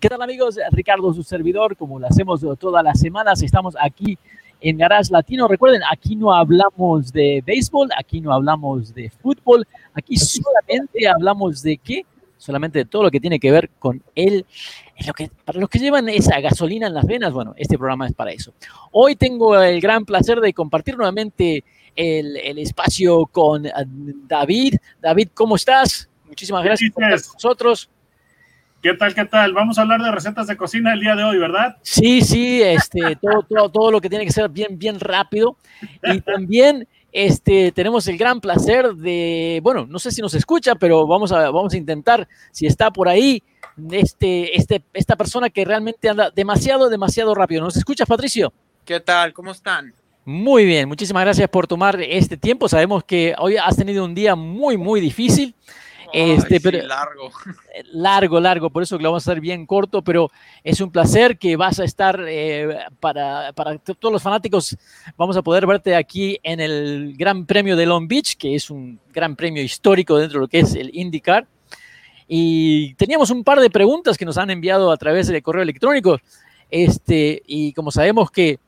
¿Qué tal amigos? Ricardo, su servidor, como lo hacemos todas las semanas, estamos aquí en Garage Latino. Recuerden, aquí no hablamos de béisbol, aquí no hablamos de fútbol, aquí solamente hablamos de qué? Solamente de todo lo que tiene que ver con el, lo que, para los que llevan esa gasolina en las venas, bueno, este programa es para eso. Hoy tengo el gran placer de compartir nuevamente el, el espacio con David. David, ¿cómo estás? Muchísimas gracias por estar con nosotros. ¿Qué tal? ¿Qué tal? Vamos a hablar de recetas de cocina el día de hoy, ¿verdad? Sí, sí, este, todo, todo, todo lo que tiene que ser bien, bien rápido. Y también este, tenemos el gran placer de, bueno, no sé si nos escucha, pero vamos a, vamos a intentar, si está por ahí, este, este, esta persona que realmente anda demasiado, demasiado rápido. ¿Nos escuchas, Patricio? ¿Qué tal? ¿Cómo están? Muy bien, muchísimas gracias por tomar este tiempo. Sabemos que hoy has tenido un día muy, muy difícil. Este, Ay, pero, sí, largo. largo, largo, por eso que lo vamos a hacer bien corto, pero es un placer que vas a estar eh, para, para todos los fanáticos. Vamos a poder verte aquí en el Gran Premio de Long Beach, que es un gran premio histórico dentro de lo que es el IndyCar. Y teníamos un par de preguntas que nos han enviado a través del correo electrónico. Este, y como sabemos que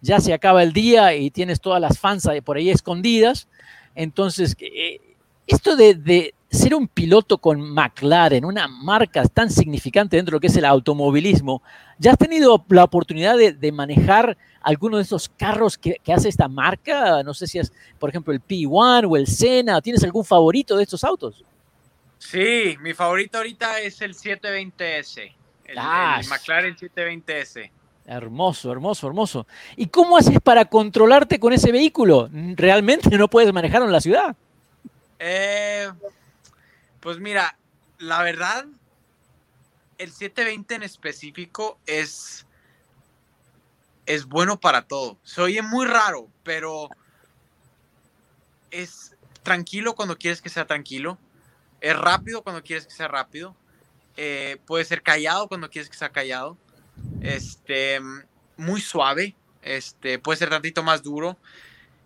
ya se acaba el día y tienes todas las fans por ahí escondidas, entonces eh, esto de, de, ser un piloto con McLaren, una marca tan significante dentro de lo que es el automovilismo, ¿ya has tenido la oportunidad de, de manejar alguno de esos carros que, que, hace esta marca? No sé si es, por ejemplo, el P1 o el Senna. ¿Tienes algún favorito de estos autos? Sí, mi favorito ahorita es el 720S, el, Ah, el McLaren 720S. Hermoso, hermoso, hermoso. ¿Y cómo haces para controlarte con ese vehículo? ¿Realmente no puedes manejarlo en la ciudad? Eh, pues mira, la verdad, el 720 en específico es, es bueno para todo. Se oye muy raro, pero es tranquilo cuando quieres que sea tranquilo. Es rápido cuando quieres que sea rápido. Eh, puede ser callado cuando quieres que sea callado. Este, muy suave. Este, puede ser tantito más duro.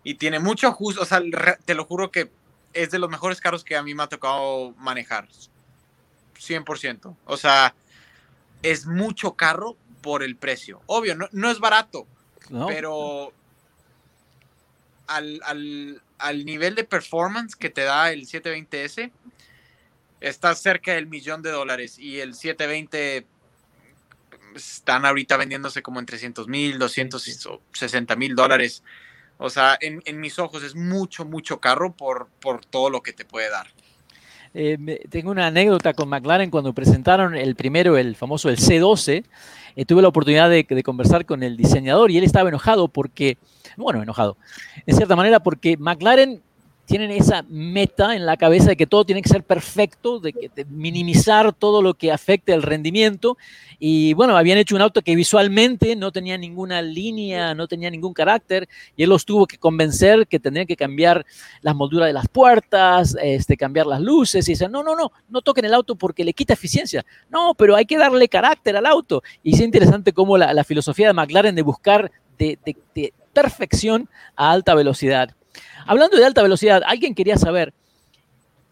Y tiene mucho ajuste. O sea, te lo juro que es de los mejores carros que a mí me ha tocado manejar. 100%. O sea, es mucho carro por el precio. Obvio, no, no es barato, no. pero al, al, al, nivel de performance que te da el 720S, está cerca del millón de dólares y el 720 están ahorita vendiéndose como en 300 mil, 260 mil dólares. O sea, en, en, mis ojos es mucho, mucho carro por, por todo lo que te puede dar. Eh, tengo una anécdota con McLaren cuando presentaron el primero, el famoso el C12. Eh, tuve la oportunidad de, de, conversar con el diseñador y él estaba enojado porque, bueno, enojado, en cierta manera, porque McLaren tienen esa meta en la cabeza de que todo tiene que ser perfecto, de, que, minimizar todo lo que afecte el rendimiento. Y bueno, habían hecho un auto que visualmente no tenía ninguna línea, no tenía ningún carácter, y él los tuvo que convencer que tendrían que cambiar las molduras de las puertas, este, cambiar las luces, y dicen, no, no, no, no toquen el auto porque le quita eficiencia. No, pero hay que darle carácter al auto. Y es interesante cómo la, filosofía de McLaren de buscar de perfección a alta velocidad. Hablando de alta velocidad, alguien quería saber,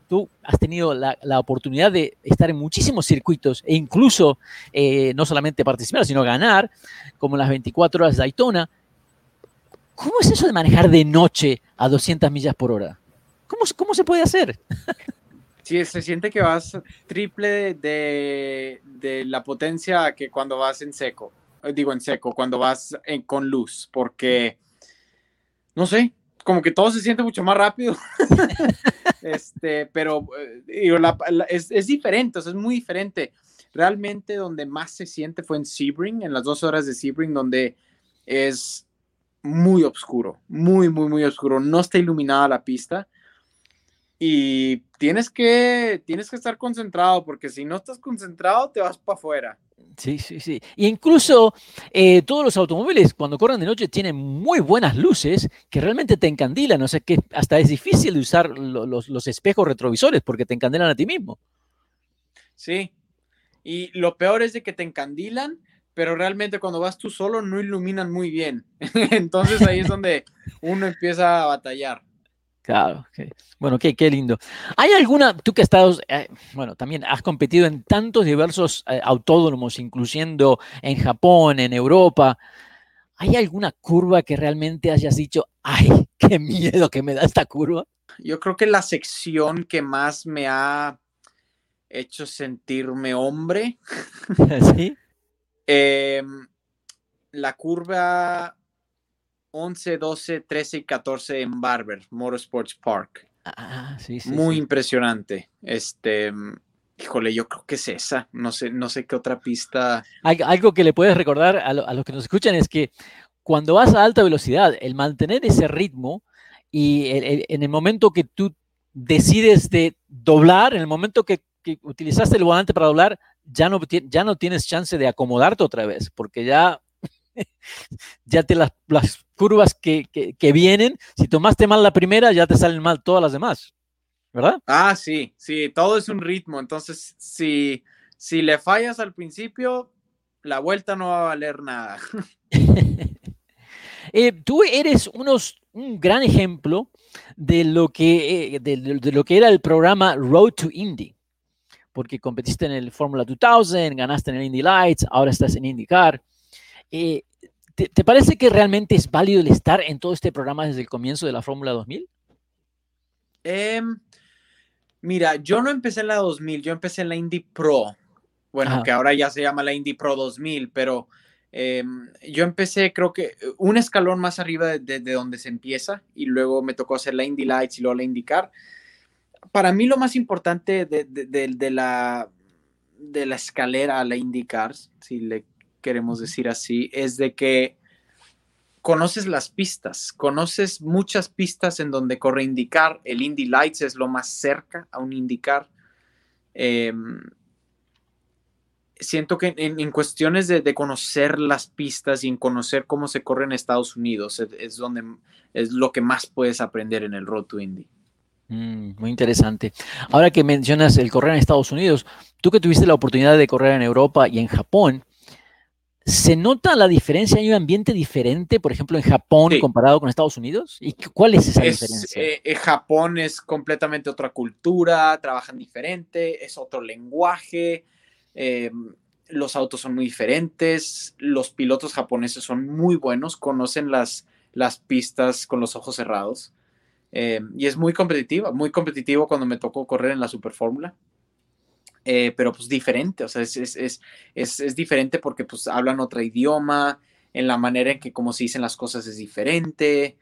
tú has tenido la, oportunidad de estar en muchísimos circuitos e incluso eh, no solamente participar, sino ganar, como las 24 horas de Daytona. ¿Cómo es eso de manejar de noche a 200 millas por hora? ¿Cómo, cómo se puede hacer? Sí, se siente que vas triple de, de, la potencia que cuando vas en seco. Digo en seco, cuando vas en, con luz, porque, no sé, como que todo se siente mucho más rápido. este, pero la, la, es, es, diferente, o sea, es muy diferente. Realmente donde más se siente fue en Sebring, en las dos horas de Sebring, donde es muy oscuro, muy, muy, muy oscuro. No está iluminada la pista. Y tienes que, tienes que estar concentrado, porque si no estás concentrado, te vas para afuera. Sí, sí, sí. Y incluso eh, todos los automóviles cuando corren de noche tienen muy buenas luces que realmente te encandilan. O sea que hasta es difícil de usar lo- los, los espejos retrovisores porque te encandilan a ti mismo. Sí. Y lo peor es de que te encandilan, pero realmente cuando vas tú solo no iluminan muy bien. Entonces ahí es donde uno empieza a batallar. Claro, ok. bueno, qué, qué lindo. ¿Hay alguna, tú que has estado, eh, bueno, también has competido en tantos diversos eh, autódromos, incluyendo en Japón, en Europa, ¿hay alguna curva que realmente hayas dicho, ay, qué miedo que me da esta curva? Yo creo que la sección que más me ha hecho sentirme hombre, ¿Sí? eh, la curva 11, 12, 13 y 14 en Barber, Motorsports Park. Ah, sí, sí. Muy sí. impresionante. Este, híjole, yo creo que es esa. No sé, no sé qué otra pista. Al- Algo que le puedes recordar a, lo- a los que nos escuchan es que cuando vas a alta velocidad, el mantener ese ritmo y el- el- en el momento que tú decides de doblar, en el momento que, que utilizaste el volante para doblar, ya no, ya no tienes chance de acomodarte otra vez, porque ya, ya te las, las curvas que, que- que vienen, si tomaste mal la primera, ya te salen mal todas las demás, ¿verdad? Ah, sí, sí, todo es un ritmo. Entonces, si, si le fallas al principio, la vuelta no va a valer nada. Eh, tú eres unos, un gran ejemplo de lo, que, eh, de, de- lo que era el programa Road to Indy, porque competiste en el Fórmula 2000, ganaste en el Indy Lights, ahora estás en IndyCar. Eh, ¿te, te parece que realmente es válido el estar en todo este programa desde el comienzo de la Fórmula 2000? Em, mira, yo no empecé en la 2000, yo empecé en la Indy Pro. Bueno, Ajá. que ahora ya se llama la Indy Pro 2000, pero em, yo empecé creo que un escalón más arriba de, de- de donde se empieza y luego me tocó hacer la Indy Lights y luego la IndyCar. Para mí lo más importante de la, de la escalera a la IndyCar, si le queremos decir así, es de que conoces las pistas, conoces muchas pistas en donde corre IndyCar. El Indy Lights es lo más cerca a un IndyCar. Em, siento que en, en cuestiones de, de conocer las pistas y en conocer cómo se corre en Estados Unidos es, es donde es lo que más puedes aprender en el Road to Indy. Mm, muy interesante. Ahora que mencionas el correr en Estados Unidos, tú que tuviste la oportunidad de correr en Europa y en Japón, ¿se nota la diferencia? ¿Hay un ambiente diferente, por ejemplo, en Japón Sí. comparado con Estados Unidos? ¿Y cu- cuál es esa Es, diferencia? eh, eh, Japón es completamente otra cultura, trabajan diferente, es otro lenguaje, eh, los autos son muy diferentes, los pilotos japoneses son muy buenos, conocen las, las pistas con los ojos cerrados eh, y es muy competitiva, muy competitivo cuando me tocó correr en la Super Fórmula. Eh, pero pues diferente, o sea, es, es, es, es, diferente porque pues hablan otro idioma, en la manera en que como se dicen las cosas es diferente,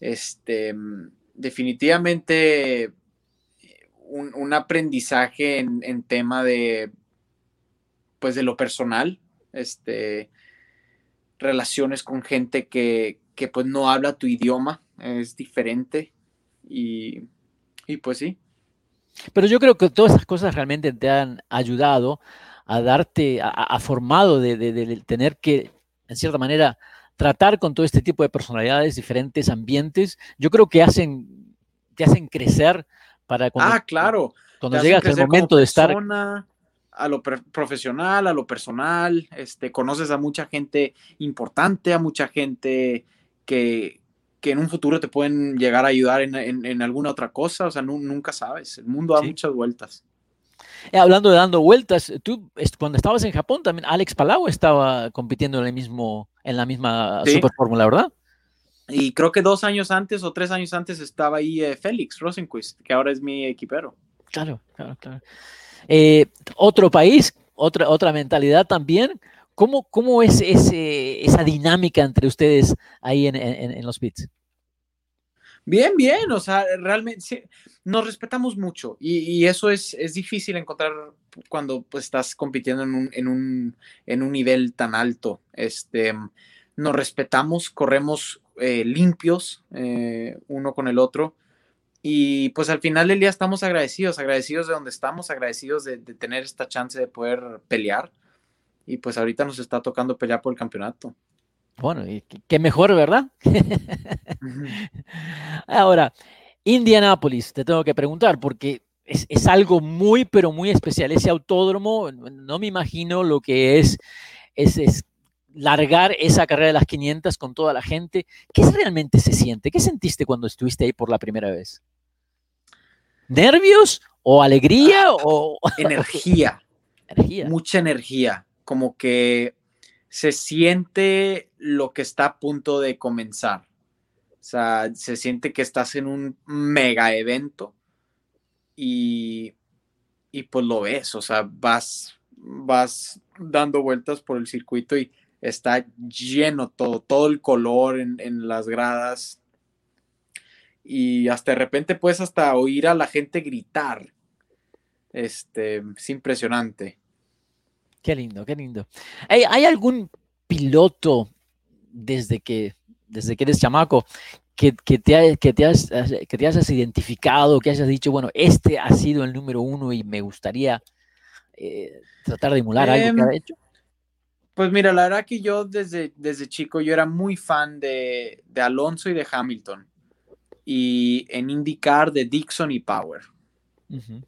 este, mm, definitivamente un, un aprendizaje en, en tema de, pues de lo personal, este, relaciones con gente que, que pues no habla tu idioma, es diferente y, y pues sí. Pero yo creo que todas esas cosas realmente te han ayudado a darte, a, a formado de, de- de tener que, en cierta manera, tratar con todo este tipo de personalidades, diferentes ambientes. Yo creo que hacen, te hacen crecer para cuando, ah, claro. cuando llegas al momento de estar persona, a lo profesional, a lo personal, este, conoces a mucha gente importante, a mucha gente que, que en un futuro te pueden llegar a ayudar en, en- en alguna otra cosa, o sea, nu- nunca sabes, el mundo da Sí. muchas vueltas. Eh, Hablando de dando vueltas, tú cuando estabas en Japón también Alex Palau estaba compitiendo en el mismo, en la misma Sí. Super Fórmula, ¿verdad? Y creo que dos años antes o tres años antes estaba ahí eh, Félix Rosenquist, que ahora es mi equipero. Claro, claro, claro. Eh, otro país, otra, otra mentalidad también. ¿Cómo, cómo es ese, esa dinámica entre ustedes ahí en, en- los pits? Bien, bien, o sea, realmente nos respetamos mucho y, eso es, es difícil encontrar cuando pues, estás compitiendo en un, en, un, en un nivel tan alto. Este, nos respetamos, corremos eh, limpios eh, uno con el otro y pues al final del día estamos agradecidos, agradecidos de donde estamos, agradecidos de, de tener esta chance de poder pelear. Y pues ahorita nos está tocando pelear por el campeonato. Bueno, y qué mejor, ¿verdad? Ahora, Indianápolis, te tengo que preguntar, porque es, es, algo muy, pero muy especial. Ese autódromo, no me imagino lo que es, es, es, largar esa carrera de las 500 con toda la gente. ¿Qué realmente se siente? ¿Qué sentiste cuando estuviste ahí por la primera vez? ¿Nervios o alegría o energía? energía. Mucha energía. Como que se siente lo que está a punto de comenzar. O sea, se siente que estás en un mega evento y, y pues lo ves, o sea, vas, vas dando vueltas por el circuito y está lleno todo, todo el color en, en las gradas y hasta de repente puedes hasta oír a la gente gritar. Este, es impresionante. Qué lindo, qué lindo. ¿Hay, ¿Hay, algún piloto desde que, desde que eres chamaco que, que, te, que, te has, que te hayas identificado, que hayas dicho, bueno, este ha sido el número uno y me gustaría eh, tratar de emular algo que ha hecho? Pues mira, la verdad que yo desde, desde chico yo era muy fan de, de Alonso y de Hamilton. Y en IndyCar de Dixon y Power. Uh -huh.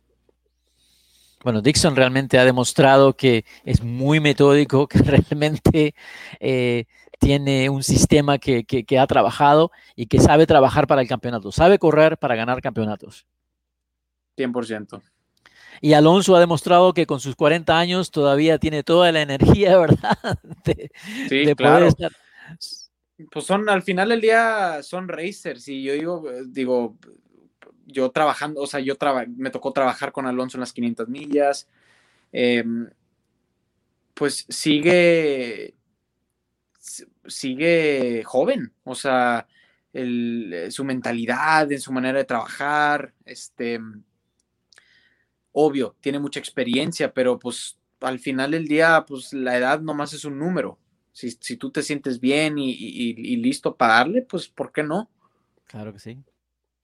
Bueno, Dixon realmente ha demostrado que es muy metódico, que realmente eh, tiene un sistema que, que, que, ha trabajado y que sabe trabajar para el campeonato, sabe correr para ganar campeonatos. 100%. Y Alonso ha demostrado que con sus 40 años todavía tiene toda la energía, ¿verdad? De, sí, de claro. poder estar. Pues son, al final del día, son racers y yo digo, digo, yo trabajando, o sea, yo me tocó trabajar con Alonso en las 500 millas, eh, pues sigue, sigue joven, o sea, su mentalidad, en su manera de trabajar, este, obvio, tiene mucha experiencia, pero pues al final del día, pues la edad nomás es un número. Si, si tú te sientes bien y, y, y listo para darle, pues ¿por qué no? Claro que sí.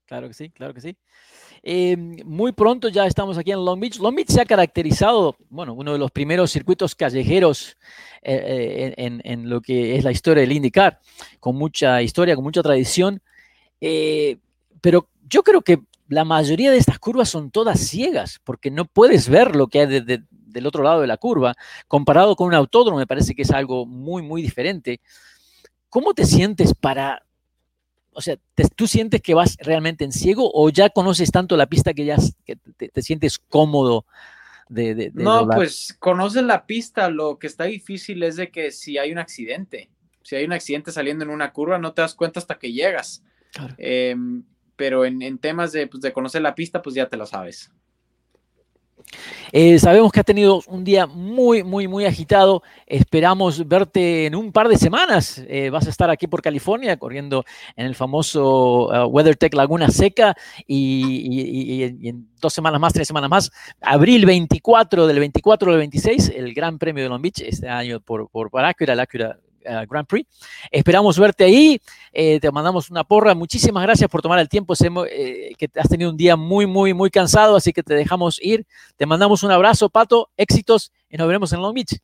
Claro que sí, claro que sí. Eh, muy pronto ya estamos aquí en Long Beach. Long Beach se ha caracterizado, bueno, uno de los primeros circuitos callejeros eh, en, en, lo que es la historia del IndyCar, con mucha historia, con mucha tradición. Eh, pero yo creo que la mayoría de estas curvas son todas ciegas, porque no puedes ver lo que hay de, de, del otro lado de la curva. Comparado con un autódromo, me parece que es algo muy, muy diferente. ¿Cómo te sientes para o sea, te, ¿tú sientes que vas realmente en ciego o ya conoces tanto la pista que ya que te, te, sientes cómodo de... de, de no, doblar? pues conoces la pista, lo que está difícil es de que si hay un accidente, si hay un accidente saliendo en una curva, no te das cuenta hasta que llegas. Claro. Eh, pero en, en temas de, pues, de, conocer la pista, pues ya te lo sabes. Eh, sabemos que has tenido un día muy, muy, muy agitado. Esperamos verte en un par de semanas. Eh, vas a estar aquí por California corriendo en el famoso uh, WeatherTech Laguna Seca y, en dos semanas más, tres semanas más, abril 24 del 24 al 26, el Gran Premio de Long Beach este año por, por, por Acura, el Acura Uh, Grand Prix. Esperamos verte ahí. Eh, te mandamos una porra. Muchísimas gracias por tomar el tiempo. Eh, que has tenido un día muy, muy, muy cansado, así que te dejamos ir. Te mandamos un abrazo, Pato. Éxitos y nos veremos en Long Beach.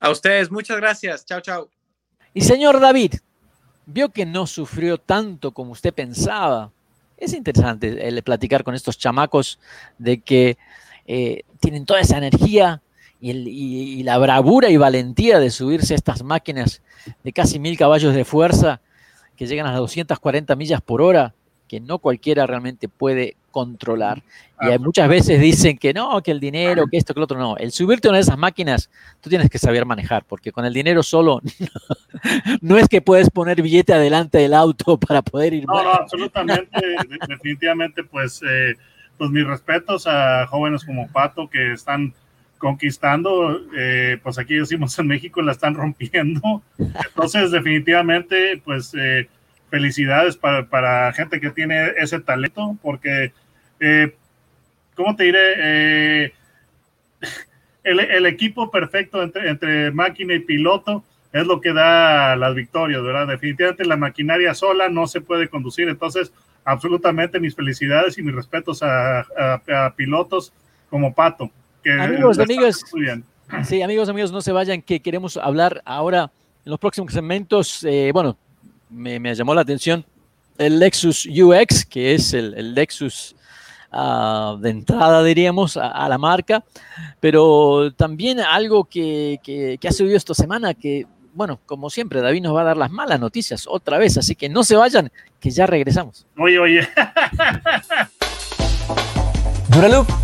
A ustedes, muchas gracias. Chao, chao. Y señor David, vio que no sufrió tanto como usted pensaba. Es interesante el platicar con estos chamacos de que eh, tienen toda esa energía, y, el, y, y, la bravura y valentía de subirse a estas máquinas de casi mil caballos de fuerza que llegan a las 240 millas por hora, que no cualquiera realmente puede controlar. Y hay muchas veces dicen que no, que el dinero, que esto, que lo otro, no. El subirte a una de esas máquinas, tú tienes que saber manejar, porque con el dinero solo no es que puedes poner billete adelante del auto para poder ir. No, no, absolutamente, definitivamente, pues, eh, pues mis respetos a jóvenes como Pato que están conquistando, eh, pues aquí decimos en México la están rompiendo. Entonces, definitivamente, pues eh, felicidades para, para, gente que tiene ese talento, porque, eh, ¿cómo te diré? El, el, equipo perfecto entre, entre máquina y piloto es lo que da las victorias, ¿verdad? Definitivamente la maquinaria sola no se puede conducir, entonces absolutamente mis felicidades y mis respetos a, a pilotos como Pato. Que amigos, amigos, sí, amigos, amigos, no se vayan, que queremos hablar ahora en los próximos segmentos. Eh, bueno, me, me, llamó la atención el Lexus UX, que es el, el Lexus uh, de entrada, diríamos, a, a, la marca, pero también algo que, que, que ha subido esta semana, que bueno, como siempre, David nos va a dar las malas noticias otra vez, así que no se vayan, que ya regresamos. Oye, oye. Duraloop